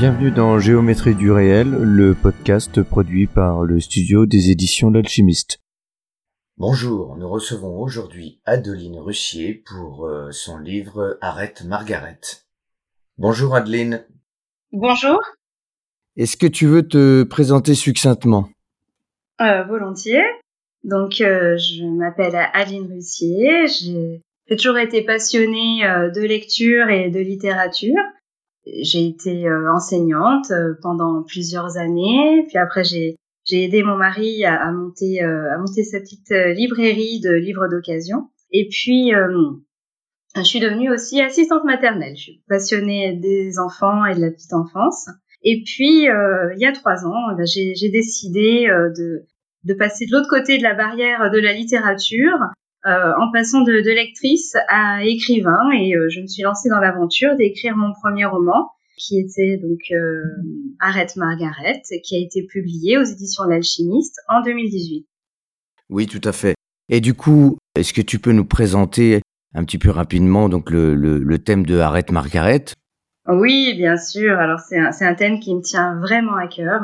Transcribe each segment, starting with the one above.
Bienvenue dans Géométrie du réel, le podcast produit par le studio des éditions L'Alchimiste. Bonjour, nous recevons aujourd'hui Adeline Russier pour euh, son livre Arrête Margaret. Bonjour Adeline. Bonjour. Est-ce que tu veux te présenter succinctement? Euh, volontiers. Donc, euh, je m'appelle Adeline Russier. J'ai j'ai toujours été passionnée euh, de lecture et de littérature. J'ai été euh, enseignante euh, pendant plusieurs années. Puis après, j'ai j'ai aidé mon mari à, à monter euh, à monter sa petite librairie de livres d'occasion. Et puis, je suis devenue aussi assistante maternelle. Je suis passionnée des enfants et de la petite enfance. Et puis, il y a trois ans, eh ben, j'ai décidé de de passer de l'autre côté de la barrière de la littérature euh, en passant de, de lectrice à écrivain et euh, je me suis lancée dans l'aventure d'écrire mon premier roman qui était donc euh, Arrête Margaret qui a été publié aux éditions l'Alchimiste en 2018. Oui, tout à fait. Et du coup, est-ce que tu peux nous présenter un petit peu rapidement donc le, le, le thème de Arrête Margaret? Oui, bien sûr. Alors c'est un, un thème qui me tient vraiment à cœur.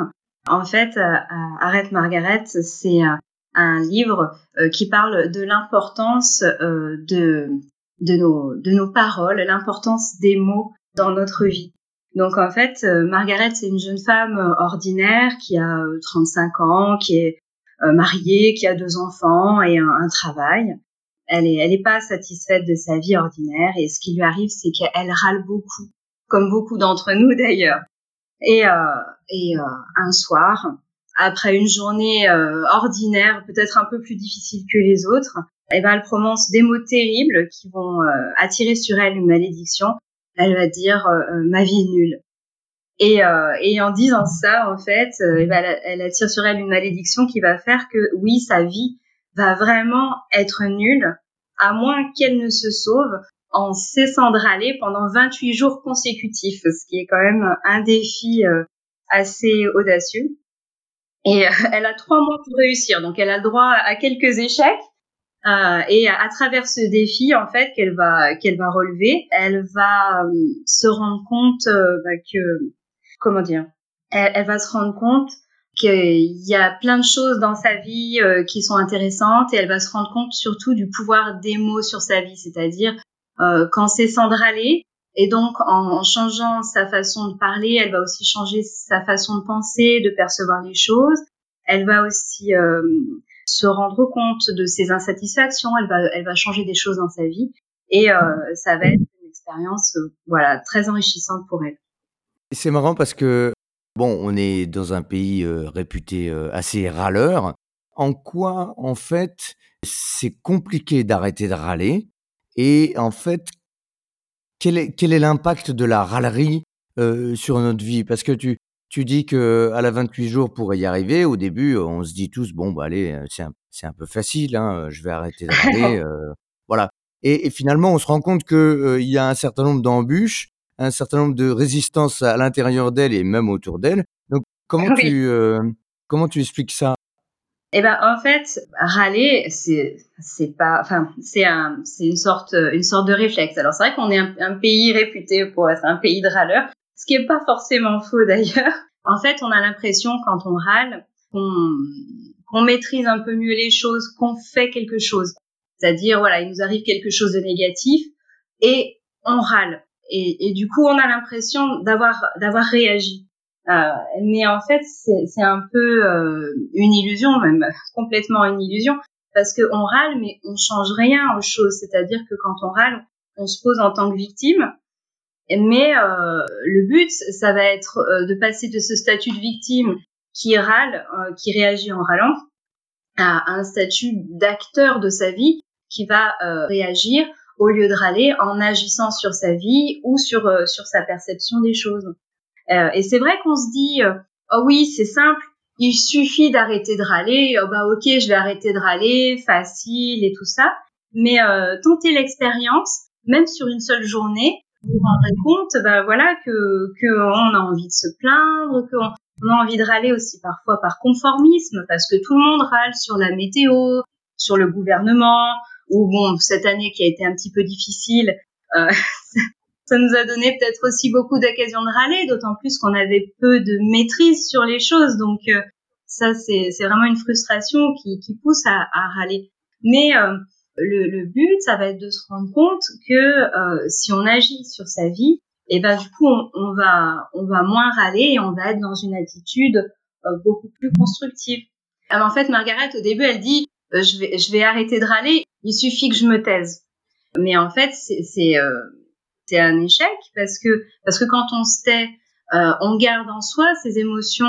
En fait, euh, Arrête Margaret, c'est un, un livre euh, qui parle de l'importance euh, de de nos de nos paroles, l'importance des mots dans notre vie. Donc en fait, euh, Margaret, c'est une jeune femme ordinaire qui a euh, 35 ans, qui est mariée, qui a deux enfants et un, un travail. Elle est elle est pas satisfaite de sa vie ordinaire et ce qui lui arrive, c'est qu'elle râle beaucoup, comme beaucoup d'entre nous d'ailleurs. Et, euh, et euh, un soir, après une journée euh, ordinaire, peut-être un peu plus difficile que les autres, eh ben, elle prononce des mots terribles qui vont euh, attirer sur elle une malédiction. Elle va dire euh, euh, ma vie est nulle. Et, euh, et en disant ça, en fait, euh, eh ben, elle, elle attire sur elle une malédiction qui va faire que oui, sa vie va vraiment être nulle, à moins qu'elle ne se sauve en cessant de râler pendant 28 jours consécutifs, ce qui est quand même un défi assez audacieux. Et euh, elle a trois mois pour réussir, donc elle a le droit à quelques échecs. Euh, et à, travers ce défi, en fait, qu'elle va qu'elle va relever, elle va euh, se rendre compte euh, bah, que comment dire, elle, va se rendre compte qu'il y a plein de choses dans sa vie qui sont intéressantes et elle va se rendre compte surtout du pouvoir des mots sur sa vie, c'est-à-dire quand c'est sans râler et donc en, changeant sa façon de parler, elle va aussi changer sa façon de penser, de percevoir les choses. Elle va aussi euh, se rendre compte de ses insatisfactions, elle va, elle va changer des choses dans sa vie et euh, ça va être une expérience euh, voilà très enrichissante pour elle. C'est marrant parce que, bon, on est dans un pays réputé assez râleur. En quoi, en fait, c'est compliqué d'arrêter de râler? Et en fait, quel est, quel est l'impact de la râlerie euh, sur notre vie? Parce que tu, tu dis que à la 28 jours pour y arriver, au début, on se dit tous, bon, bah allez, euh, c'est un, un peu facile, hein, je vais arrêter de râler. euh, voilà. Et, et finalement, on se rend compte que euh, y a un certain nombre d'embûches, un certain nombre de résistances à l'intérieur d'elle et même autour d'elle. Donc, comment Oui. tu euh, comment tu expliques ça? Eh ben en fait, râler, c'est c'est pas, enfin c'est un, c'est une sorte, une sorte de réflexe. Alors c'est vrai qu'on est un, pays réputé pour être un pays de râleurs, ce qui est pas forcément faux d'ailleurs. En fait, on a l'impression quand on râle qu'on qu'on maîtrise un peu mieux les choses, qu'on fait quelque chose. C'est-à-dire voilà, il nous arrive quelque chose de négatif et on râle. Et, et du coup, on a l'impression d'avoir d'avoir réagi. Euh, mais en fait, c'est un peu euh, une illusion, même complètement une illusion, parce que on râle, mais on change rien aux choses. C'est-à-dire que quand on râle, on se pose en tant que victime. Mais euh, le but, ça va être euh, de passer de ce statut de victime qui râle, euh, qui réagit en râlant, à un statut d'acteur de sa vie qui va réagir au lieu de râler en agissant sur sa vie ou sur sur sa perception des choses. Euh, et c'est vrai qu'on se dit, euh, oh oui, c'est simple, il suffit d'arrêter de râler. Oh, bah ok, je vais arrêter de râler, facile et tout ça. Mais euh, tentez l'expérience, même sur une seule journée, vous vous rendrez compte, bah voilà, que qu'on a envie de se plaindre, qu'on on a envie de râler aussi parfois par conformisme, parce que tout le monde râle sur la météo, sur le gouvernement, ou bon, cette année qui a été un petit peu difficile, euh, ça nous a donné peut-être aussi beaucoup d'occasions de râler, d'autant plus qu'on avait peu de maîtrise sur les choses. Donc euh, ça, c'est vraiment une frustration qui, qui pousse à, à râler. Mais euh, le, le, but, ça va être de se rendre compte que si on agit sur sa vie, et ben du coup on, on, va on va moins râler et on va être dans une attitude euh, beaucoup plus constructive. Alors, en fait, Margaret au début elle dit euh, je vais je vais arrêter de râler, il suffit que je me taise. Mais en fait c'est c'est euh, un échec parce que parce que quand on se tait, on garde en soi ses émotions,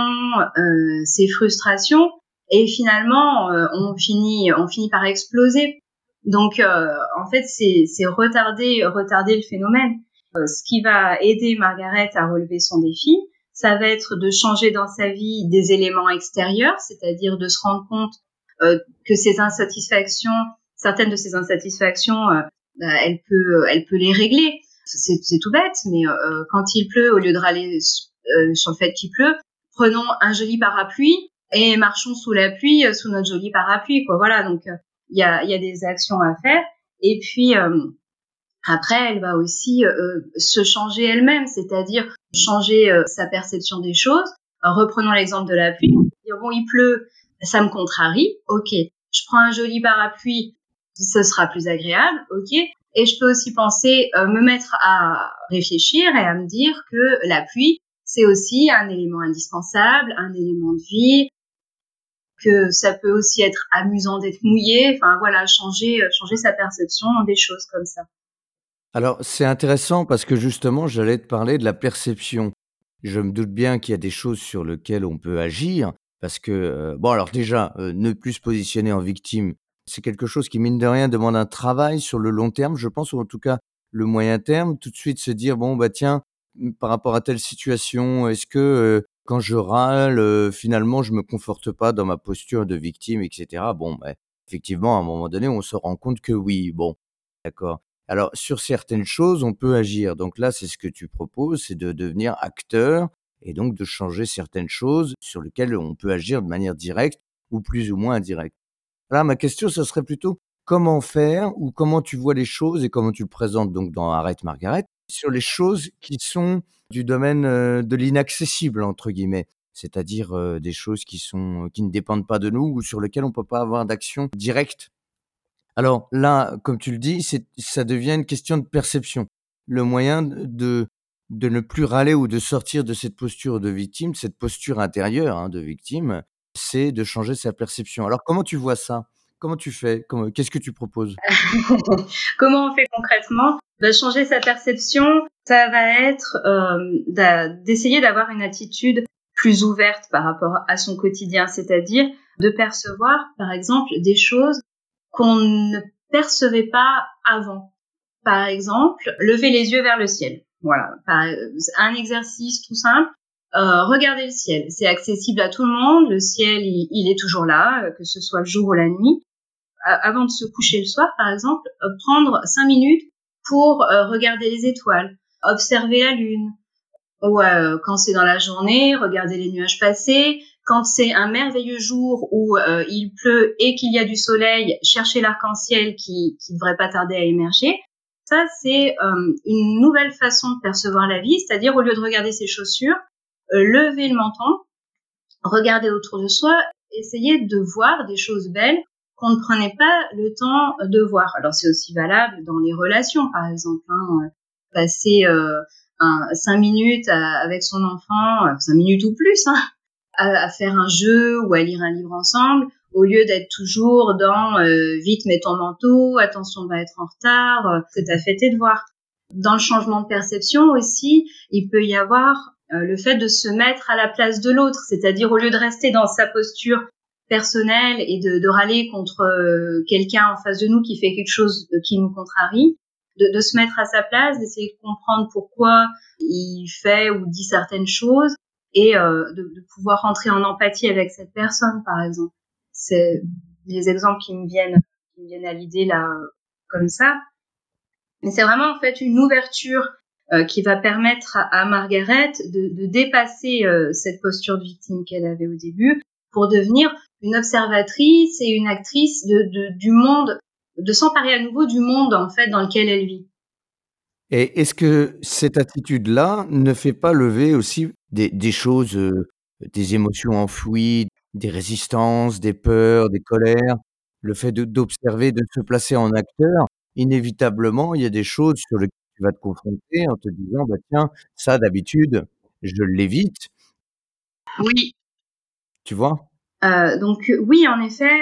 ses frustrations et finalement on finit on finit par exploser. Donc en fait c'est c'est retarder retarder le phénomène. Euh, ce qui va aider Margaret à relever son défi, ça va être de changer dans sa vie des éléments extérieurs, c'est-à-dire de se rendre compte euh, que ses insatisfactions, certaines de ses insatisfactions, euh, bah, elle peut, elle peut les régler. C'est tout bête, mais quand il pleut, au lieu de râler sur le fait qu'il pleut, prenons un joli parapluie et marchons sous la pluie, sous notre joli parapluie. Quoi. Voilà, donc il y a, y, a, des actions à faire. Et puis après, elle va aussi euh, euh, se changer elle-même, c'est-à-dire changer euh, sa perception des choses. reprenons l'exemple de la pluie. Dire, bon, il pleut, ça me contrarie. Ok, je prends un joli parapluie, ce sera plus agréable. Ok, et je peux aussi penser, me mettre à réfléchir et à me dire que la pluie, c'est aussi un élément indispensable, un élément de vie, que ça peut aussi être amusant d'être mouillé. Enfin voilà, changer, changer sa perception des choses comme ça. Alors, c'est intéressant parce que justement, j'allais te parler de la perception. Je me doute bien qu'il y a des choses sur lesquelles on peut agir parce que, euh, bon, alors déjà, euh, ne plus se positionner en victime, c'est quelque chose qui, mine de rien, demande un travail sur le long terme, je pense, ou en tout cas le moyen terme. Tout de suite se dire, bon, bah tiens, par rapport à telle situation, est-ce que quand je râle, finalement, je me conforte pas dans ma posture de victime, etc. Bon, bah, effectivement, à un moment donné, on se rend compte que oui, bon, d'accord. Alors, sur certaines choses, on peut agir. Donc là, c'est ce que tu proposes, c'est de devenir acteur et donc de changer certaines choses sur lesquelles on peut agir de manière directe ou plus ou moins indirecte. Là, ma question, ce serait plutôt comment faire ou comment tu vois les choses et comment tu le présentes donc dans Arrête Margaret sur les choses qui sont du domaine euh, de l'inaccessible entre guillemets, c'est-à-dire euh, des choses qui sont qui ne dépendent pas de nous ou sur lesquelles on peut pas avoir d'action directe alors là, comme tu le dis, ça devient une question de perception. Le moyen de, de ne plus râler ou de sortir de cette posture de victime, cette posture intérieure hein, de victime, c'est de changer sa perception. Alors comment tu vois ça? Comment tu fais? Qu'est-ce que tu proposes? Comment on fait concrètement? Bah, Changer sa perception, ça va être euh, d'essayer d'avoir une attitude plus ouverte par rapport à son quotidien, c'est-à-dire de percevoir, par exemple, des choses qu'on ne percevait pas avant. Par exemple, lever les yeux vers le ciel. Voilà, un exercice tout simple. Euh, regardez le ciel, c'est accessible à tout le monde. Le ciel, il, est toujours là, euh, que ce soit le jour ou la nuit. avant de se coucher le soir, par exemple, euh, prendre cinq minutes pour regarder les étoiles, observer la lune, ou quand c'est dans la journée, regarder les nuages passer, quand c'est un merveilleux jour où euh, il pleut et qu'il y a du soleil, chercher l'arc-en-ciel qui ne devrait pas tarder à émerger. Ça, c'est euh, une nouvelle façon de percevoir la vie, c'est-à-dire au lieu de regarder ses chaussures, euh, lever le menton, regarder autour de soi, essayer de voir des choses belles qu'on ne prenait pas le temps de voir. Alors c'est aussi valable dans les relations, par exemple. Hein, passer un, cinq minutes avec son enfant, cinq minutes ou plus, hein, à, faire un jeu ou à lire un livre ensemble, au lieu d'être toujours dans euh, vite mets ton manteau, attention on va être en retard, euh, c'est à fait de voir. Dans le changement de perception aussi, il peut y avoir euh, le fait de se mettre à la place de l'autre, c'est-à-dire au lieu de rester dans sa posture personnelle et de, de râler contre quelqu'un en face de nous qui fait quelque chose qui nous contrarie, de, de se mettre à sa place, d'essayer de comprendre pourquoi il fait ou dit certaines choses et de, de, pouvoir rentrer en empathie avec cette personne, par exemple. C'est les exemples qui me viennent, qui me viennent à l'idée là, comme ça. Mais c'est vraiment en fait une ouverture euh, qui va permettre à, Margaret de, de dépasser euh, cette posture de victime qu'elle avait au début pour devenir une observatrice et une actrice de, de, du monde, de s'emparer à nouveau du monde en fait dans lequel elle vit. Et est-ce que cette attitude-là ne fait pas lever aussi des, choses, euh, des émotions enfouies, des résistances, des peurs, des colères? Le fait d'observer, de, se placer en acteur, inévitablement, il y a des choses sur lesquelles tu vas te confronter en te disant, bah tiens, ça d'habitude, je l'évite. Oui. Tu vois? Euh, Donc oui, en effet,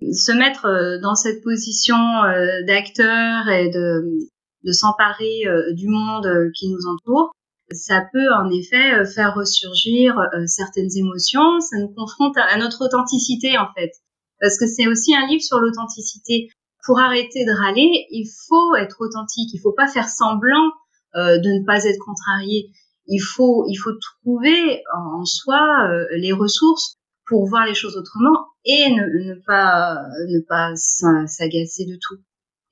se mettre euh, dans cette position euh, d'acteur et de, de s'emparer euh, du monde euh, qui nous entoure, ça peut en effet faire ressurgir certaines émotions, ça nous confronte à notre authenticité en fait. Parce que c'est aussi un livre sur l'authenticité pour arrêter de râler, il faut être authentique. Il faut pas faire semblant euh, de ne pas être contrarié. Il faut, il faut trouver en soi euh, les ressources pour voir les choses autrement et ne, ne pas, ne pas s'agacer de tout.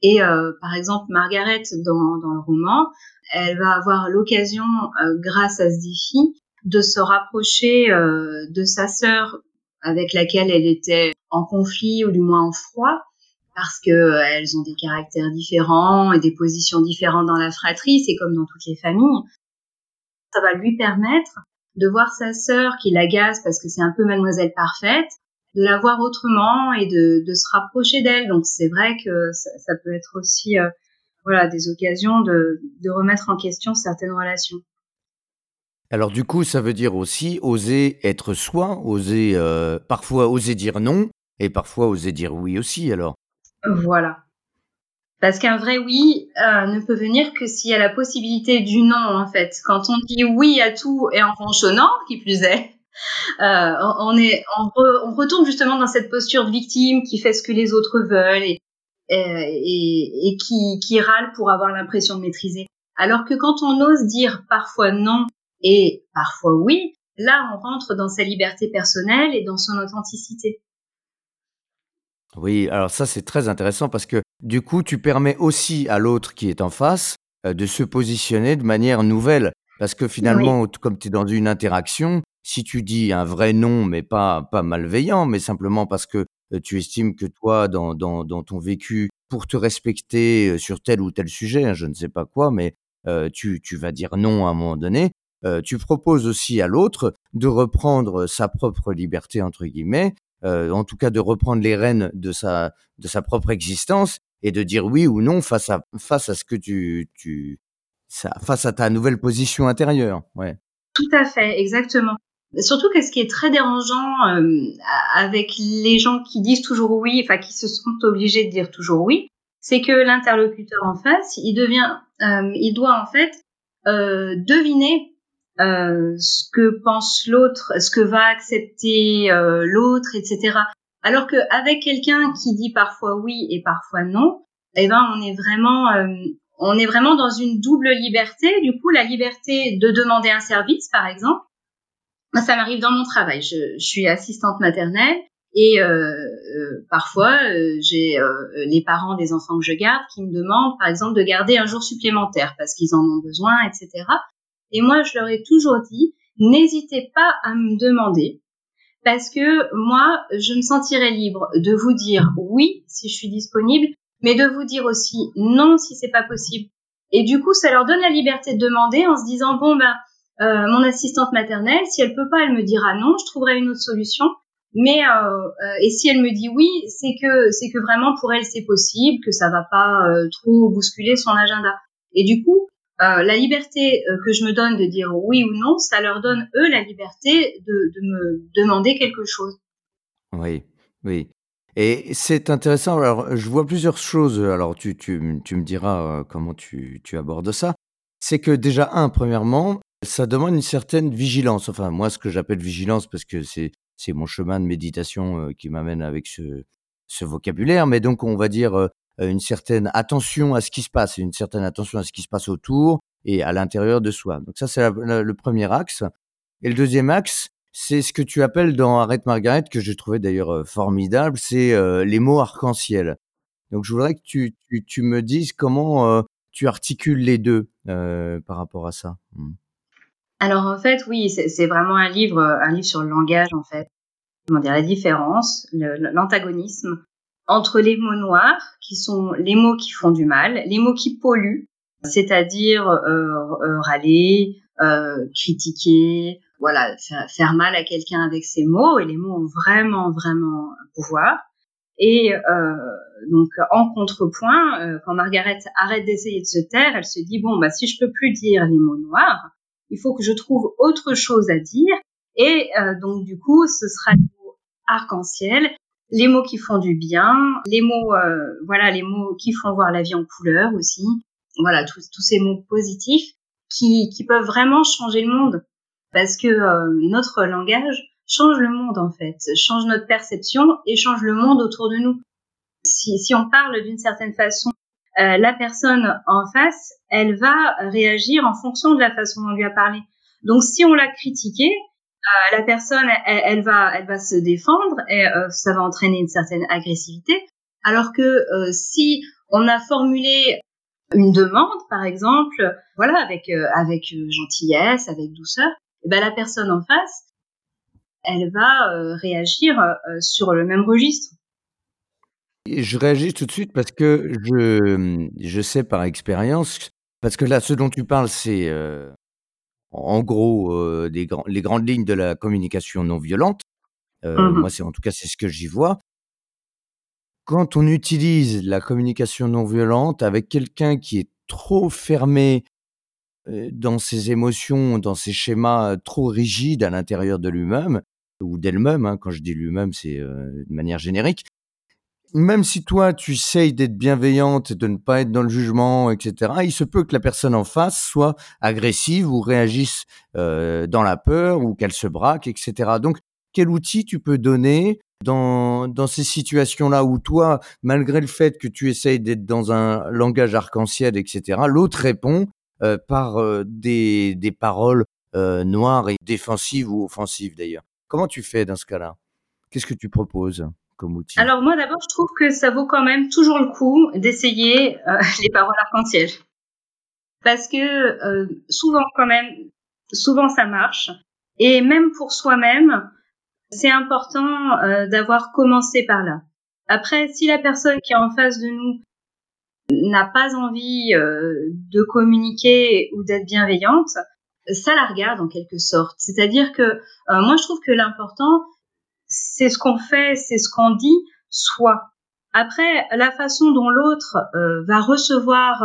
Et euh, par exemple, Margaret, dans, dans le roman, elle va avoir l'occasion, euh, grâce à ce défi, de se rapprocher euh, de sa sœur avec laquelle elle était en conflit ou du moins en froid, parce que euh, ont des caractères différents et des positions différentes dans la fratrie, c'est comme dans toutes les familles. Ça va lui permettre de voir sa sœur qui l'agace parce que c'est un peu mademoiselle parfaite, de la voir autrement et de, se rapprocher d'elle. Donc c'est vrai que ça, peut être aussi euh, voilà des occasions de, de remettre en question certaines relations. Alors du coup, ça veut dire aussi oser être soi, oser euh, parfois oser dire non et parfois oser dire oui aussi. Alors voilà. Parce qu'un vrai oui euh, ne peut venir que s'il y a la possibilité du non, en fait. Quand on dit oui à tout et en ronchonnant, qui plus est, euh, on, est, on, retourne justement dans cette posture de victime qui fait ce que les autres veulent et, qui râle pour avoir l'impression de maîtriser. Alors que quand on ose dire parfois non et parfois oui, là on rentre dans sa liberté personnelle et dans son authenticité. Oui, alors ça c'est très intéressant parce que du coup tu permets aussi à l'autre qui est en face euh, de se positionner de manière nouvelle. Parce que finalement, comme tu es dans une interaction, si tu dis un vrai non, mais pas, pas malveillant, mais simplement parce que euh, tu estimes que toi, dans, dans, dans, ton vécu, pour te respecter euh, sur tel ou tel sujet, hein, je ne sais pas quoi, mais tu, tu vas dire non à un moment donné, tu proposes aussi à l'autre de reprendre sa propre liberté, entre guillemets, euh, en tout cas de reprendre les rênes de sa de sa propre existence et de dire oui ou non face à face à ce que tu tu ça, face à ta nouvelle position intérieure. Ouais. Tout à fait, exactement. Surtout que ce qui est très dérangeant euh, avec les gens qui disent toujours oui, enfin qui se sont obligés de dire toujours oui, c'est que l'interlocuteur en face, il devient, euh, il doit en fait deviner euh, ce que pense l'autre, ce que va accepter euh, l'autre, etc. Alors qu'avec quelqu'un qui dit parfois oui et parfois non, eh ben on est vraiment euh, on est vraiment dans une double liberté. Du coup, la liberté de demander un service, par exemple. ça m'arrive dans mon travail. Je, je, suis assistante maternelle et euh, parfois j'ai les parents des enfants que je garde qui me demandent, par exemple, de garder un jour supplémentaire parce qu'ils en ont besoin, etc. Et moi, je leur ai toujours dit, n'hésitez pas à me demander, parce que moi, je me sentirais libre de vous dire oui si je suis disponible, mais de vous dire aussi non si c'est pas possible. Et du coup, ça leur donne la liberté de demander en se disant bon ben euh, mon assistante maternelle, si elle peut pas, elle me dira non, je trouverai une autre solution. Mais euh, euh, et si elle me dit oui, c'est que c'est que vraiment pour elle c'est possible, que ça va pas trop bousculer son agenda. Et du coup, euh, la liberté euh, que je me donne de dire oui ou non, ça leur donne eux la liberté de, me demander quelque chose. Oui, oui. Et c'est intéressant. Alors, je vois plusieurs choses. Alors, tu, tu, tu me diras euh, comment tu, tu abordes ça. C'est que déjà, un, premièrement, ça demande une certaine vigilance. Enfin, moi, ce que j'appelle vigilance, parce que c'est mon chemin de méditation qui m'amène avec ce, ce vocabulaire. Mais donc, on va dire une certaine attention à ce qui se passe, une certaine attention à ce qui se passe autour et à l'intérieur de soi. Donc ça, c'est le premier axe. Et le deuxième axe, c'est ce que tu appelles dans Arrête Margaret, que je trouvais d'ailleurs euh, formidable, c'est euh, les mots arc-en-ciel. Donc je voudrais que tu, tu, me dises comment euh, tu articules les deux par rapport à ça. Hmm. Alors en fait, oui, c'est vraiment un livre, un livre sur le langage en fait. Comment dire la différence, l'antagonisme entre les mots noirs, qui sont les mots qui font du mal, les mots qui polluent, c'est-à-dire euh, râler, euh, critiquer, voilà, faire, mal à quelqu'un avec ses mots, et les mots ont vraiment, vraiment un pouvoir. Et euh, donc, en contrepoint, euh, quand Margaret arrête d'essayer de se taire, elle se dit, bon, bah, si je peux plus dire les mots noirs, il faut que je trouve autre chose à dire. Et euh, donc, du coup, ce sera les mots arc-en-ciel, les mots qui font du bien, les mots, euh, voilà, les mots qui font voir la vie en couleur aussi. Voilà, tous, ces mots positifs qui, qui peuvent vraiment changer le monde parce que euh, notre langage change le monde en fait, change notre perception et change le monde autour de nous. Si, si on parle d'une certaine façon, euh, la personne en face, elle va réagir en fonction de la façon dont on lui a parlé. Donc si on l'a critiqué, la personne, elle, va, elle va se défendre et euh, ça va entraîner une certaine agressivité. Alors que euh, si on a formulé une demande, par exemple, voilà, avec avec gentillesse, avec douceur, et eh ben la personne en face, elle va euh, réagir euh, sur le même registre. Je réagis tout de suite parce que je, je sais par expérience, parce que là, ce dont tu parles, c'est euh, en gros des les grandes lignes de la communication non violente. Mmh moi, c'est en tout cas, c'est ce que j'y vois. Quand on utilise la communication non violente avec quelqu'un qui est trop fermé dans ses émotions, dans ses schémas trop rigides à l'intérieur de lui-même, ou d'elle-même, hein, quand je dis lui-même, c'est euh, de manière générique. Même si toi, tu essayes d'être bienveillante, de ne pas être dans le jugement, etc., il se peut que la personne en face soit agressive ou réagisse dans la peur ou qu'elle se braque, etc. Donc, quel outil tu peux donner dans, dans ces situations-là où toi, malgré le fait que tu essayes d'être dans un langage arc-en-ciel, etc., l'autre répond euh, par euh, des, des paroles euh, noires et défensives ou offensives d'ailleurs? Comment tu fais dans ce cas-là? Qu'est-ce que tu proposes? Alors moi d'abord, je trouve que ça vaut quand même toujours le coup d'essayer les paroles arc-en-ciel. Parce que souvent quand même, souvent ça marche. Et même pour soi-même, c'est important d'avoir commencé par là. Après, si la personne qui est en face de nous n'a pas envie euh, de communiquer ou d'être bienveillante, ça la regarde en quelque sorte. C'est-à-dire que euh, moi je trouve que l'important c'est ce qu'on fait, c'est ce qu'on dit, soit. Après, la façon dont l'autre euh, va recevoir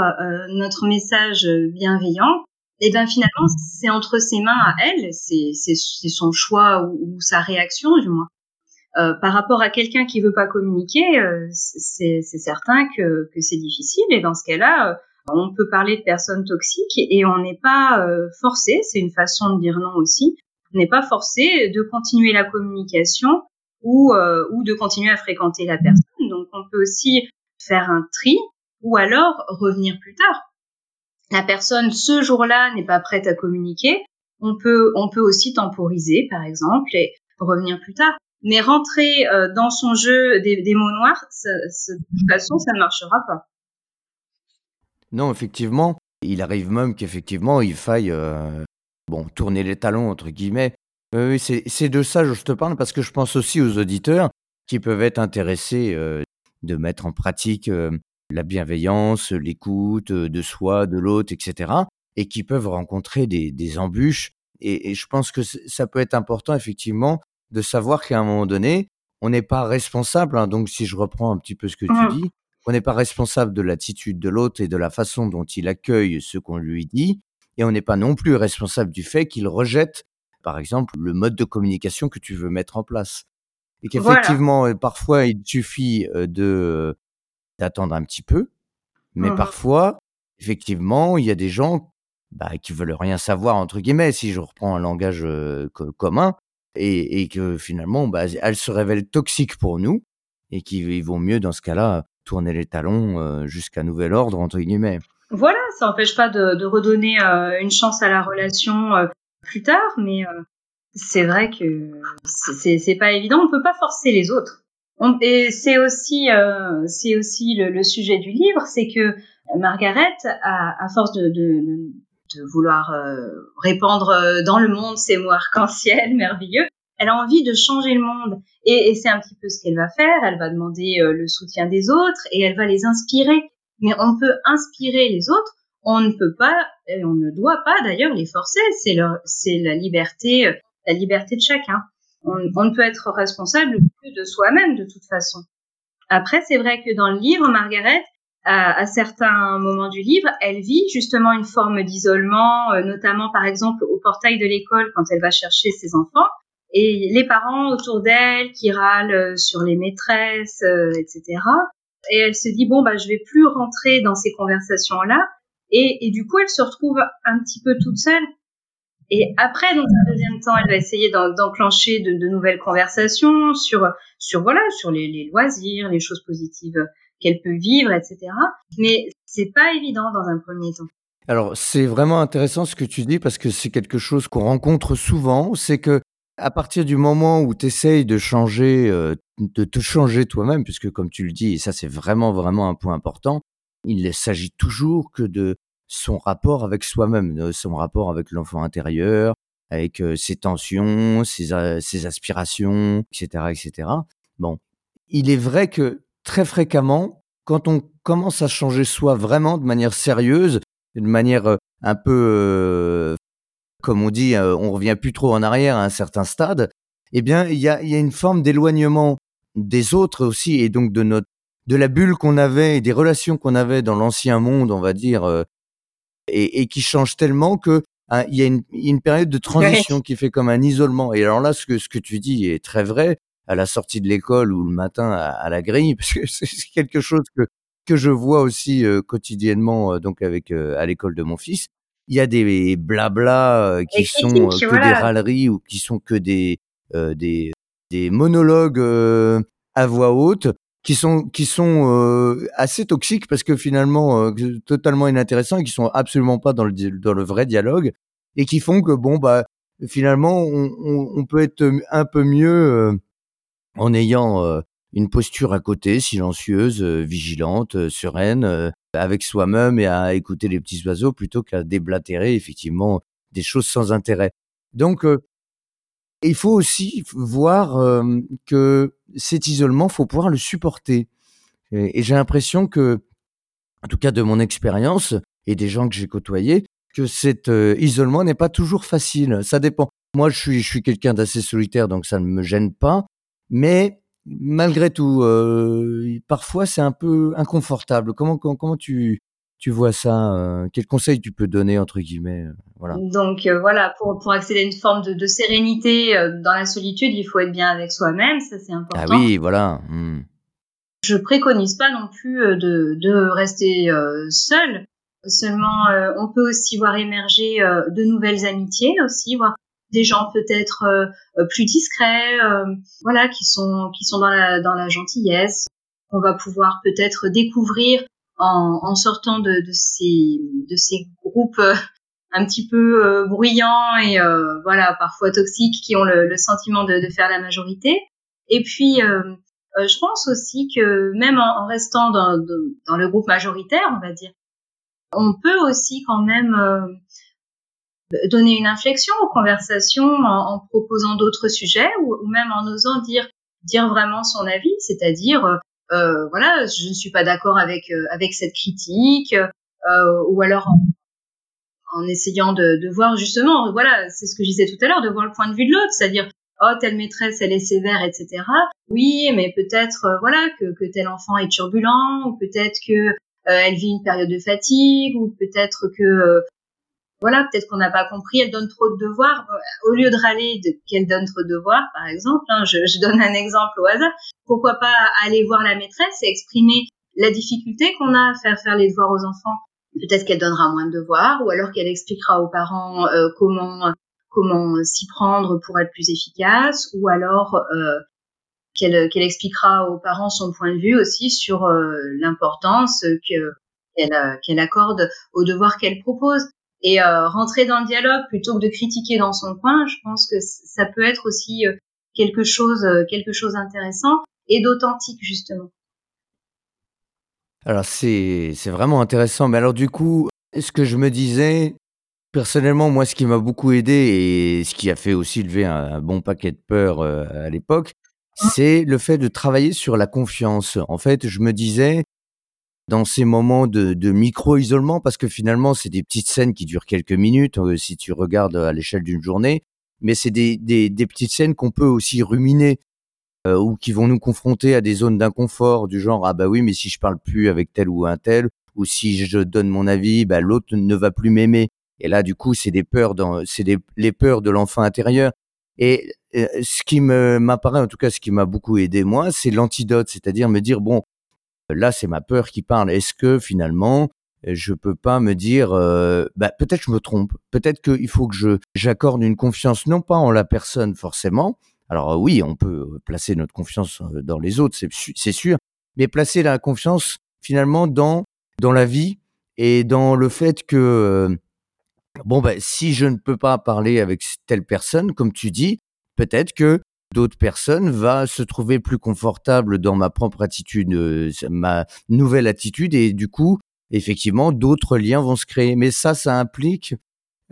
notre message bienveillant, et eh bien finalement, c'est entre ses mains à elle, c'est son choix ou, sa réaction du moins. Euh, par rapport à quelqu'un qui veut pas communiquer, euh, c'est certain que, que c'est difficile. Et dans ce cas-là, euh, on peut parler de personnes toxiques et on n'est pas forcé, c'est une façon de dire non aussi, n'est pas forcé de continuer la communication ou, ou de continuer à fréquenter la personne. Donc on peut aussi faire un tri ou alors revenir plus tard. La personne ce jour-là n'est pas prête à communiquer, on peut on peut aussi temporiser par exemple et revenir plus tard. Mais rentrer euh, dans son jeu des, mots noirs, de toute façon, ça ne marchera pas. Non, effectivement, il arrive même qu'effectivement, il faille euh, bon, tourner les talons, entre guillemets. Euh, c'est de ça que je te parle, parce que je pense aussi aux auditeurs qui peuvent être intéressés euh, de mettre en pratique euh, la bienveillance, l'écoute de soi, de l'autre, etc. Et qui peuvent rencontrer des, des embûches. Et, et, je pense que ça peut être important, effectivement, de savoir qu'à un moment donné, on n'est pas responsable. Hein, donc, si je reprends un petit peu ce que tu mmh. dis, on n'est pas responsable de l'attitude de l'autre et de la façon dont il accueille ce qu'on lui dit, et on n'est pas non plus responsable du fait qu'il rejette, par exemple, le mode de communication que tu veux mettre en place. Et qu'effectivement, euh, parfois, il suffit euh, de d'attendre un petit peu, mais mmh parfois, effectivement, il y a des gens bah, qui veulent rien savoir entre guillemets. Si je reprends un langage euh, commun, et, et que finalement, bah, elles se révèlent toxiques pour nous et qu'il vaut mieux dans ce cas-là tourner les talons euh, jusqu'à nouvel ordre entre guillemets. Voilà, ça n'empêche pas de, de redonner euh, une chance à la relation euh, plus tard, mais c'est vrai que c'est pas évident. On peut pas forcer les autres. et c'est aussi, euh, c'est aussi le, le, sujet du livre, c'est que Margaret, à, à force de, de, de vouloir euh, répandre euh, dans le monde ces mots arc-en-ciel merveilleux, elle a envie de changer le monde. Et, et c'est un petit peu ce qu'elle va faire. Elle va demander euh, le soutien des autres et elle va les inspirer. Mais on peut inspirer les autres. On ne peut pas, et on ne doit pas d'ailleurs les forcer. C'est leur, c'est la liberté, la liberté de chacun. On, ne peut être responsable que de soi-même de toute façon. Après, c'est vrai que dans le livre, Margaret, à, à, certains moments du livre, elle vit justement une forme d'isolement, euh, notamment par exemple au portail de l'école quand elle va chercher ses enfants, et les parents autour d'elle qui râlent euh, sur les maîtresses, euh, etc. Et elle se dit bon bah je vais plus rentrer dans ces conversations là, et, du coup elle se retrouve un petit peu toute seule. Et après, dans un deuxième temps, elle va essayer d'enclencher de, de, nouvelles conversations sur, sur voilà, sur les, les loisirs, les choses positives qu'elle peut vivre, etc. Mais c'est pas évident dans un premier temps. Alors, c'est vraiment intéressant ce que tu dis parce que c'est quelque chose qu'on rencontre souvent. C'est que à partir du moment où tu essayes de changer, euh, de te changer toi-même, puisque comme tu le dis, et ça c'est vraiment vraiment un point important, il ne s'agit toujours que de son rapport avec soi-même, de son rapport avec l'enfant intérieur, avec euh, ses tensions, ses, euh, ses aspirations, etc., etc. Bon, il est vrai que très fréquemment, quand on commence à changer soi vraiment de manière sérieuse, de manière un peu, comme on dit, euh, on revient plus trop en arrière à un certain stade, eh bien, il y a, y a une forme d'éloignement des autres aussi, et donc de notre, de la bulle qu'on avait et des relations qu'on avait dans l'ancien monde, on va dire, euh, et, et, qui change tellement que hein, il y a une, une, période de transition qui fait comme un isolement. Et alors là, ce que ce que tu dis est très vrai à la sortie de l'école ou le matin à, à la grille, parce que c'est quelque chose que que je vois aussi euh, quotidiennement euh, donc avec euh, à l'école de mon fils. Il y a des blabla qui sont que voilà. des râleries ou qui sont que des des des monologues à voix haute qui sont qui sont euh, assez toxiques parce que finalement euh, totalement inintéressants et qui sont absolument pas dans le dans le vrai dialogue et qui font que bon bah finalement on, on, on peut être un peu mieux euh, en ayant euh, une posture à côté, silencieuse, euh, vigilante, euh, sereine, avec soi-même et à écouter les petits oiseaux plutôt qu'à déblatérer effectivement des choses sans intérêt. Donc il faut aussi voir que cet isolement, faut pouvoir le supporter. Et, j'ai l'impression que, en tout cas de mon expérience et des gens que j'ai côtoyés, que cet isolement n'est pas toujours facile. Ça dépend. Moi, je suis, je suis quelqu'un d'assez solitaire, donc ça ne me gêne pas. Mais malgré tout, euh, parfois c'est un peu inconfortable. Comment, comment, comment tu, tu vois ça euh, Quel conseil tu peux donner entre guillemets euh, Voilà. Donc euh, voilà, pour, pour accéder à une forme de, de sérénité dans la solitude, il faut être bien avec soi-même, ça c'est important. Ah oui, voilà. Hmm. Je préconise pas non plus de, de rester seul. Seulement, on peut aussi voir émerger de nouvelles amitiés aussi, voir des gens peut-être euh, plus discrets, euh, voilà, qui sont qui sont dans la dans la gentillesse. On va pouvoir peut-être découvrir en, en sortant de, de ces de ces groupes euh, un petit peu euh, bruyants et euh, voilà parfois toxiques qui ont le, le sentiment de, de, faire la majorité. Et puis euh, je pense aussi que même en, en restant dans, dans, le groupe majoritaire, on va dire, on peut aussi quand même donner une inflexion aux conversations en, proposant d'autres sujets ou, même en osant dire dire vraiment son avis, c'est-à-dire euh, voilà, je ne suis pas d'accord avec euh, avec cette critique euh, ou alors en, en essayant de, de, voir justement, voilà, c'est ce que je disais tout à l'heure, de voir le point de vue de l'autre, c'est-à-dire oh telle maîtresse elle est sévère, etc. Oui, mais peut-être euh, voilà que, que tel enfant est turbulent ou peut-être que euh, elle vit une période de fatigue ou peut-être que voilà, peut-être qu'on n'a pas compris, elle donne trop de devoirs. Au lieu de râler qu'elle donne trop de devoirs, par exemple, hein, je, donne un exemple au hasard, pourquoi pas aller voir la maîtresse et exprimer la difficulté qu'on a à faire faire les devoirs aux enfants. Peut-être qu'elle donnera moins de devoirs, ou alors qu'elle expliquera aux parents euh, comment s'y prendre pour être plus efficace, ou alors euh, qu'elle expliquera aux parents son point de vue aussi sur euh, l'importance que qu'elle qu'elle accorde aux devoirs qu'elle propose et rentrer dans le dialogue plutôt que de critiquer dans son coin, je pense que ça peut être aussi quelque chose, quelque chose d'intéressant et d'authentique justement. Alors c'est c'est vraiment intéressant. Mais alors du coup, ce que je me disais, personnellement, moi, ce qui m'a beaucoup aidé et ce qui a fait aussi lever un, bon paquet de peur euh, à l'époque, mmh. c'est le fait de travailler sur la confiance. En fait, je me disais, dans ces moments de, micro-isolement, parce que finalement, c'est des petites scènes qui durent quelques minutes, euh, si tu regardes à l'échelle d'une journée, mais c'est des, des, des petites scènes qu'on peut aussi ruminer euh, ou qui vont nous confronter à des zones d'inconfort du genre ah bah oui mais si je parle plus avec tel ou un tel ou si je donne mon avis bah l'autre ne va plus m'aimer. Et là du coup c'est des peurs dans c'est les peurs de l'enfant intérieur. Et euh, ce qui me m'apparaît en tout cas ce qui m'a beaucoup aidé moi c'est l'antidote c'est-à-dire me dire bon là c'est ma peur qui parle. Est-ce que finalement je peux pas me dire euh, bah, peut-être je me trompe. Peut-être qu'il faut que je j'accorde une confiance non pas en la personne forcément. Alors euh, oui, on peut euh, placer notre confiance dans les autres, c'est sûr, mais placer la confiance finalement dans dans la vie et dans le fait que bon ben si je ne peux pas parler avec telle personne, comme tu dis, peut-être que d'autres personnes va se trouver plus confortable dans ma propre attitude, ma nouvelle attitude et du coup effectivement d'autres liens vont se créer. Mais ça, ça implique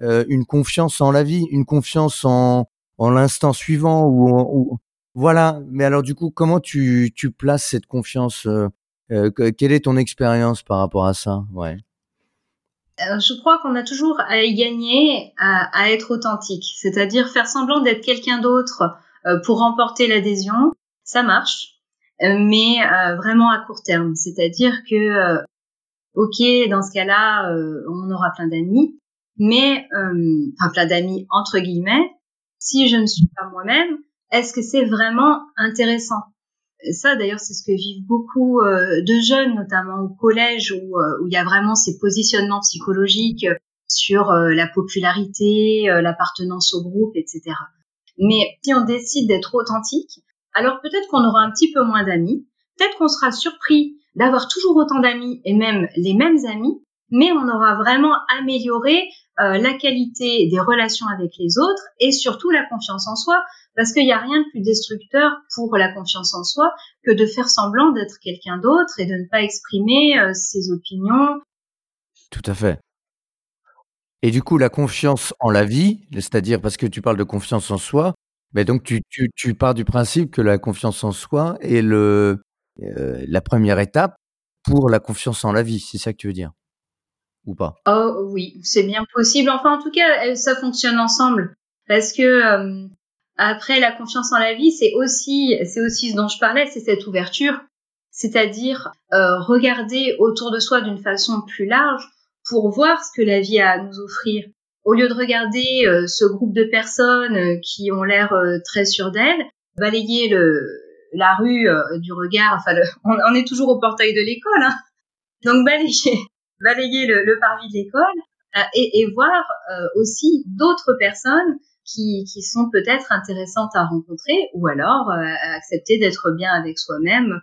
une confiance en la vie, une confiance en l'instant suivant ou, voilà. Mais alors du coup, comment tu, places cette confiance euh, euh, Quelle est ton expérience par rapport à ça? Ouais. Euh, je crois qu'on a toujours à y gagner à, être authentique, c'est-à-dire faire semblant d'être quelqu'un d'autre pour remporter l'adhésion. Ça marche, mais vraiment à court terme. C'est-à-dire que, ok, dans ce cas-là, on aura plein d'amis, mais enfin plein d'amis entre guillemets, si je ne suis pas moi-même, est-ce que c'est vraiment intéressant? Ça, d'ailleurs, c'est ce que vivent beaucoup euh, de jeunes, notamment au collège, où, euh, il y a vraiment ces positionnements psychologiques sur euh, la popularité, l'appartenance au groupe, etc. Mais si on décide d'être authentique, alors peut-être qu'on aura un petit peu moins d'amis, peut-être qu'on sera surpris d'avoir toujours autant d'amis et même les mêmes amis, mais on aura vraiment amélioré euh, la qualité des relations avec les autres et surtout la confiance en soi, parce qu'il n'y a rien de plus destructeur pour la confiance en soi que de faire semblant d'être quelqu'un d'autre et de ne pas exprimer euh, ses opinions. Tout à fait. Et du coup, la confiance en la vie, c'est-à-dire parce que tu parles de confiance en soi, mais donc tu, pars du principe que la confiance en soi est euh, la première étape pour la confiance en la vie, c'est ça que tu veux dire? Ou pas? Oh oui, c'est bien possible. Enfin, en tout cas, ça fonctionne ensemble. Parce que euh, après la confiance en la vie, c'est aussi, aussi ce dont je parlais, c'est cette ouverture, c'est-à-dire euh, regarder autour de soi d'une façon plus large pour voir ce que la vie a à nous offrir. Au lieu de regarder euh, ce groupe de personnes qui ont l'air très sûres d'elles, balayer le, la rue du regard. Enfin, on, est toujours au portail de l'école, hein. donc balayer balayer le, le parvis de l'école euh, et, et, voir euh, aussi d'autres personnes qui, qui sont peut-être intéressantes à rencontrer ou alors euh, accepter d'être bien avec soi-même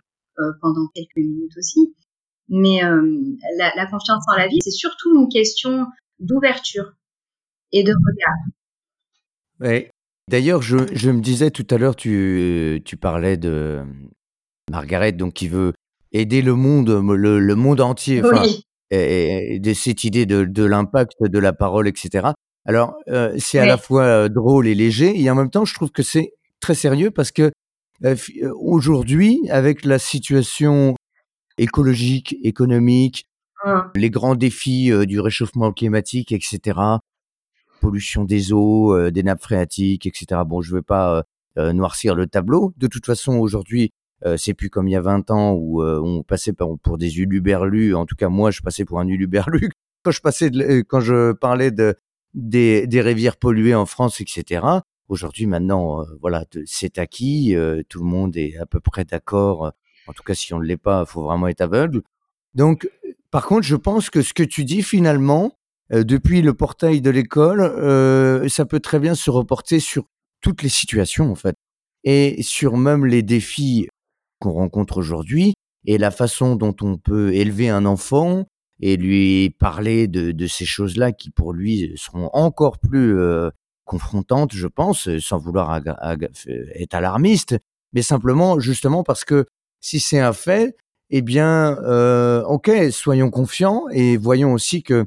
pendant quelques minutes aussi. Mais la, la, confiance en la vie, c'est surtout une question d'ouverture et de regard. Oui. D'ailleurs, je, je, me disais tout à l'heure, tu, tu parlais de Margaret, donc qui veut aider le monde, le, le monde entier. oui et, de cette idée de, de l'impact de la parole, etc. Alors, euh, c'est à la fois euh, drôle et léger, et en même temps, je trouve que c'est très sérieux parce que euh, aujourd'hui, avec la situation écologique, économique, mmh. les grands défis du réchauffement climatique, etc., pollution des eaux, des nappes phréatiques, etc. Bon, je ne veux pas noircir le tableau. De toute façon, aujourd'hui, euh, c'est plus comme il y a 20 ans où euh, on passait pour des uluberlus. En tout cas, moi, je passais pour un uluberlu quand je passais, quand je parlais de des, des rivières polluées en France, etc. Aujourd'hui, maintenant, voilà, c'est acquis. tout le monde est à peu près d'accord. En tout cas, si on ne l'est pas, il faut vraiment être aveugle. Donc, par contre, je pense que ce que tu dis finalement, depuis le portail de l'école, ça peut très bien se reporter sur toutes les situations en fait, et sur même les défis qu'on rencontre aujourd'hui et la façon dont on peut élever un enfant et lui parler de, de ces choses-là qui pour lui seront encore plus euh, confrontantes, je pense, sans vouloir être alarmiste, mais simplement justement parce que si c'est un fait, eh bien, euh, ok, soyons confiants et voyons aussi que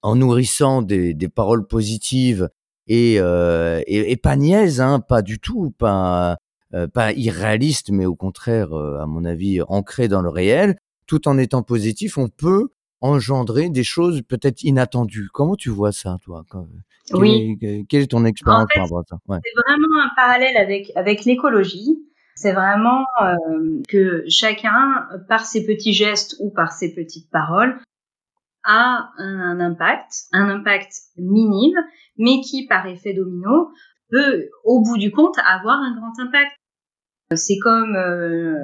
en nourrissant des, des paroles positives et, euh, et, et, pas niaises, hein, pas du tout, pas euh, pas irréaliste, mais au contraire, euh, à mon avis, ancré dans le réel, tout en étant positif, on peut engendrer des choses peut-être inattendues. Comment tu vois ça, toi Oui. quelle est ton expérience par rapport à ça? C'est vraiment un parallèle avec avec l'écologie. C'est vraiment euh, que chacun, par ses petits gestes ou par ses petites paroles, a un impact, un impact minime, mais qui, par effet domino, peut, au bout du compte, avoir un grand impact. C'est comme euh,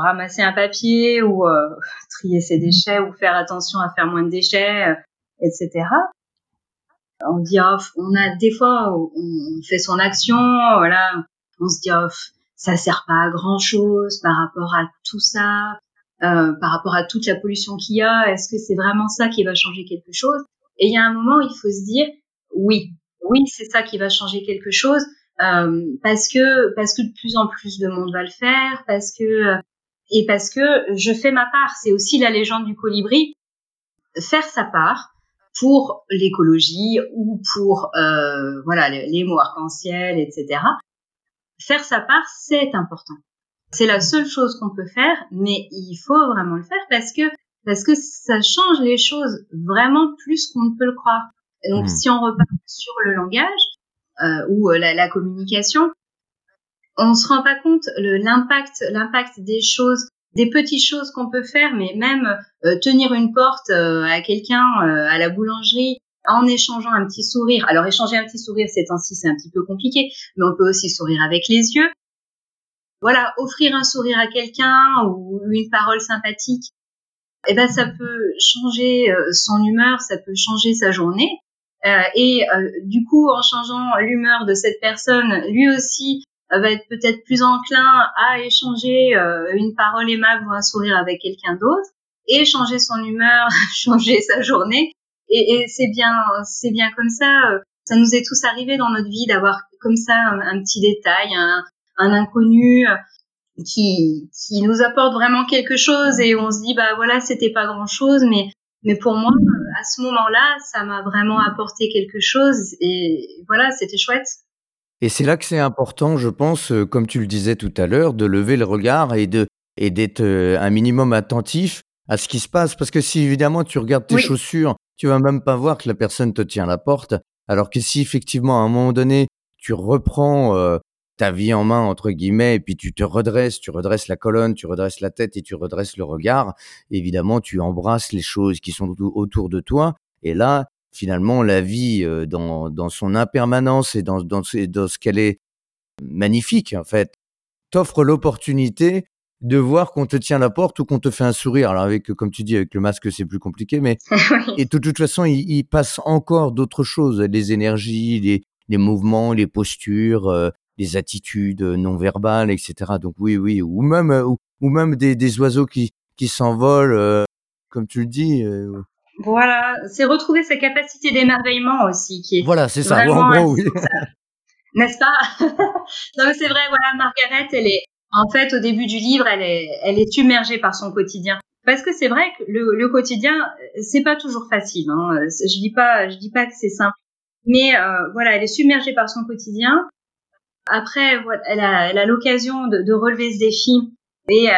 ramasser un papier ou euh, trier ses déchets ou faire attention à faire moins de déchets, etc. On dit, oh, on a des fois, on fait son action, voilà, on se dit, oh, ça sert pas à grand chose par rapport à tout ça, par rapport à toute la pollution qu'il y a. Est-ce que c'est vraiment ça qui va changer quelque chose? Et il y a un moment, où il faut se dire, oui, oui, c'est ça qui va changer quelque chose. Euh, parce que parce que de plus en plus de monde va le faire, parce que et parce que je fais ma part. C'est aussi la légende du colibri, faire sa part pour l'écologie ou pour euh, voilà les, mots arc-en-ciel, etc. Faire sa part, c'est important. C'est la seule chose qu'on peut faire, mais il faut vraiment le faire parce que parce que ça change les choses vraiment plus qu'on ne peut le croire. donc, mmh. si on repart sur le langage, euh, ou euh, la, la, communication, on se rend pas compte l'impact l'impact des choses des petites choses qu'on peut faire mais même euh, tenir une porte à quelqu'un à la boulangerie en échangeant un petit sourire. Alors échanger un petit sourire ces temps-ci c'est un petit peu compliqué mais on peut aussi sourire avec les yeux. Voilà offrir un sourire à quelqu'un ou une parole sympathique eh ben ça peut changer son humeur ça peut changer sa journée. Euh, et euh, du coup, en changeant l'humeur de cette personne, lui aussi euh, va être peut-être plus enclin à échanger une parole aimable ou un sourire avec quelqu'un d'autre et changer son humeur, changer sa journée. Et, et c'est bien, c'est bien comme ça. Ça nous est tous arrivé dans notre vie d'avoir comme ça un, petit détail, un, un inconnu qui, qui nous apporte vraiment quelque chose et on se dit bah voilà c'était pas grand chose mais mais pour moi, à ce moment-là, ça m'a vraiment apporté quelque chose et voilà, c'était chouette. Et c'est là que c'est important, je pense, euh, comme tu le disais tout à l'heure, de lever le regard et de et d'être euh, un minimum attentif à ce qui se passe. Parce que si évidemment tu regardes tes chaussures, tu vas même pas voir que la personne te tient la porte. Alors que si effectivement à un moment donné tu reprends euh, ta vie en main entre guillemets et puis tu te redresses, tu redresses la colonne, tu redresses la tête et tu redresses le regard. Évidemment, tu embrasses les choses qui sont autour de toi et là, finalement, la vie euh, dans, son impermanence et dans ce qu'elle est magnifique en fait, t'offre l'opportunité de voir qu'on te tient la porte ou qu'on te fait un sourire. Alors avec, comme tu dis, avec le masque, c'est plus compliqué, mais et de toute façon, il, il passe encore d'autres choses, les énergies, les, les mouvements, les postures, euh, des attitudes non verbales, etc. Donc oui, oui, ou même ou, même des, des, oiseaux qui qui s'envolent, euh, comme tu le dis. Euh, voilà, c'est retrouver sa capacité d'émerveillement aussi qui est. Voilà, c'est ça. Oui. N'est-ce pas? Non, mais c'est vrai. Voilà, Margaret, elle est en fait au début du livre, elle est elle est submergée par son quotidien. Parce que c'est vrai que le, le quotidien, c'est pas toujours facile. Hein. Je dis pas, je dis pas que c'est simple, mais euh, voilà, elle est submergée par son quotidien. Après, elle a, elle a l'occasion de, de, relever ce défi et euh,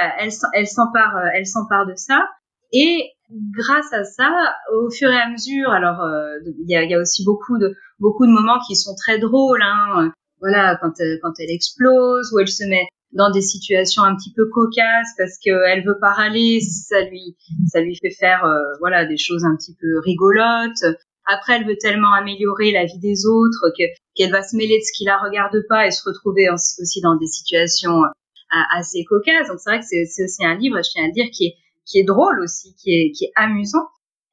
elle, s'empare, euh, elle s'empare de ça. Et grâce à ça, au fur et à mesure, alors euh, il y, a, y, a, aussi beaucoup de beaucoup de moments qui sont très drôles. Hein, voilà, quand quand elle explose ou elle se met dans des situations un petit peu cocasses parce qu'elle veut pas râler, ça lui ça lui fait faire voilà des choses un petit peu rigolotes. Après, elle veut tellement améliorer la vie des autres que qu'elle va se mêler de ce qui la regarde pas et se retrouver aussi dans des situations euh, assez cocasses. Donc c'est vrai que c'est aussi un livre, je tiens à dire, qui est qui est drôle aussi, qui est qui est amusant.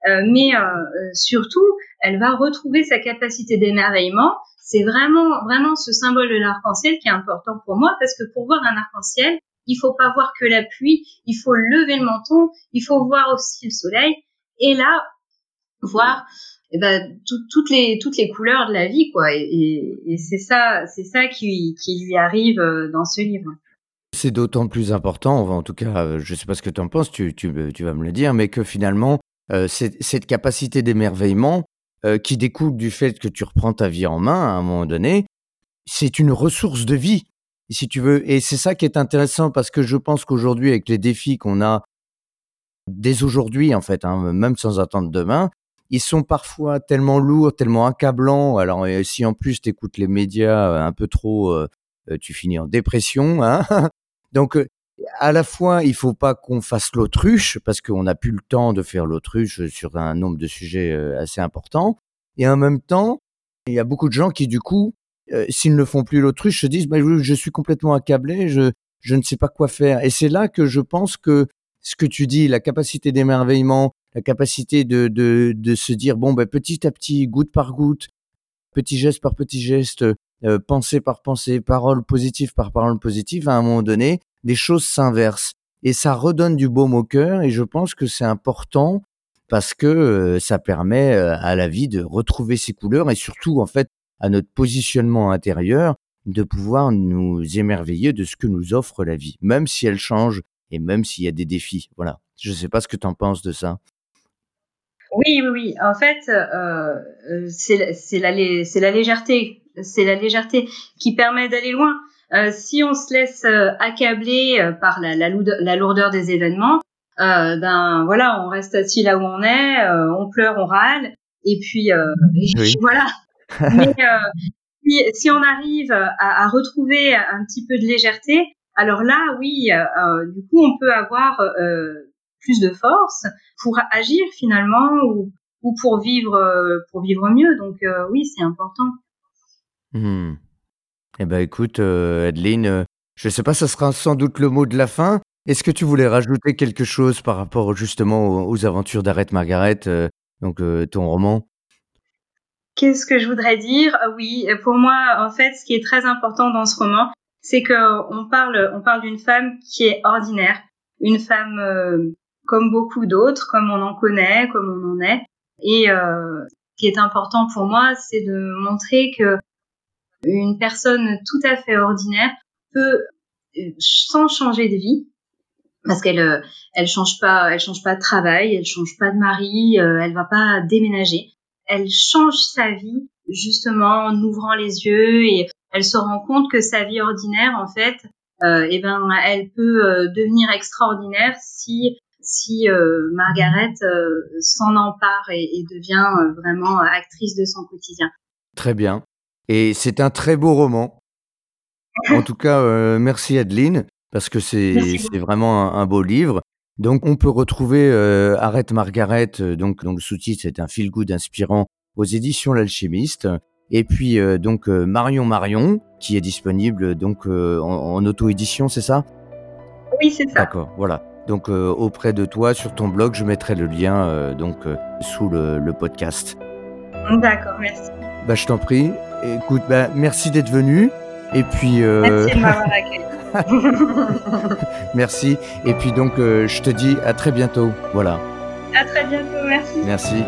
Euh, mais euh, euh, surtout, elle va retrouver sa capacité d'émerveillement. C'est vraiment vraiment ce symbole de l'arc-en-ciel qui est important pour moi parce que pour voir un arc-en-ciel, il faut pas voir que la pluie, il faut lever le menton, il faut voir aussi le soleil. Et là voir eh ben, toutes les toutes les couleurs de la vie quoi. Et, c'est ça c'est ça qui, lui arrive dans ce livre. C'est d'autant plus important en tout cas je sais pas ce que tu en penses tu, vas me le dire mais que finalement euh, cette capacité d'émerveillement qui découle du fait que tu reprends ta vie en main à un moment donné c'est une ressource de vie si tu veux et c'est ça qui est intéressant parce que je pense qu'aujourd'hui avec les défis qu'on a dès aujourd'hui en fait hein, même sans attendre demain ils sont parfois tellement lourds, tellement accablants. Alors si en plus tu écoutes les médias euh, un peu trop, euh, euh, tu finis en dépression. Hein Donc à la fois, il faut pas qu'on fasse l'autruche parce qu'on n'a plus le temps de faire l'autruche sur un nombre de sujets assez important. Et en même temps, il y a beaucoup de gens qui du coup, s'ils ne font plus l'autruche, se disent bah, je, suis complètement accablé, je ne sais pas quoi faire. Et c'est là que je pense que ce que tu dis, la capacité d'émerveillement, la capacité de, de, de se dire bon ben petit à petit, goutte par goutte, petit geste par petit geste, euh, pensée par pensée, parole positive par parole positive, à un moment donné, des choses s'inversent et ça redonne du baume au cœur et je pense que c'est important parce que euh, ça permet euh, à la vie de retrouver ses couleurs et surtout en fait à notre positionnement intérieur de pouvoir nous émerveiller de ce que nous offre la vie, même si elle change et même s'il y a des défis. Voilà. Je ne sais pas ce que tu en penses de ça. Oui, oui, oui. En fait, euh, euh c'est la, la légèreté. C'est la légèreté qui permet d'aller loin. Euh, si on se laisse euh, accabler euh, par la, la, la, lourdeur des événements, euh, ben voilà, on reste assis là où on est, on pleure, on râle, et puis, et voilà. Mais si, si, on arrive à, à, retrouver un petit peu de légèreté, alors là, oui, du coup, on peut avoir plus de force pour agir finalement ou, ou pour vivre pour vivre mieux. Donc oui, c'est important. Hmm. Eh ben écoute, euh, Adeline, je sais pas, ça sera sans doute le mot de la fin. Est-ce que tu voulais rajouter quelque chose par rapport justement aux, aventures d'Arrête Margaret, donc ton roman? Qu'est-ce que je voudrais dire? Oui, pour moi, en fait, ce qui est très important dans ce roman, c'est que on parle, on parle d'une femme qui est ordinaire, une femme comme beaucoup d'autres, comme on en connaît, comme on en est. Et euh, ce qui est important pour moi, c'est de montrer que une personne tout à fait ordinaire peut, sans changer de vie, parce qu'elle euh, elle change pas, elle change pas de travail, elle change pas de mari, euh, elle va pas déménager. Elle change sa vie justement en ouvrant les yeux et elle se rend compte que sa vie ordinaire, en fait, euh, eh ben, elle peut euh, devenir extraordinaire si si euh, Margaret euh, s'en empare et, devient euh, vraiment actrice de son quotidien. Très bien. Et c'est un très beau roman. En tout cas, merci Adeline, parce que c'est vraiment un, beau livre. Donc, on peut retrouver Arrête Margaret, donc, donc le sous-titre, c'est un feel-good inspirant aux éditions L'Alchimiste. Et puis, donc, Marion Marion, qui est disponible donc en, en auto-édition, c'est ça? Oui, c'est ça. D'accord, voilà donc euh, auprès de toi sur ton blog. Je mettrai le lien euh, donc euh, sous le, podcast. D'accord, merci. Bah, je t'en prie. Écoute, bah, merci d'être venu. Et puis. Merci de m'avoir accueilli. merci. Et puis donc, je te dis à très bientôt. Voilà. À très bientôt. Merci. Merci.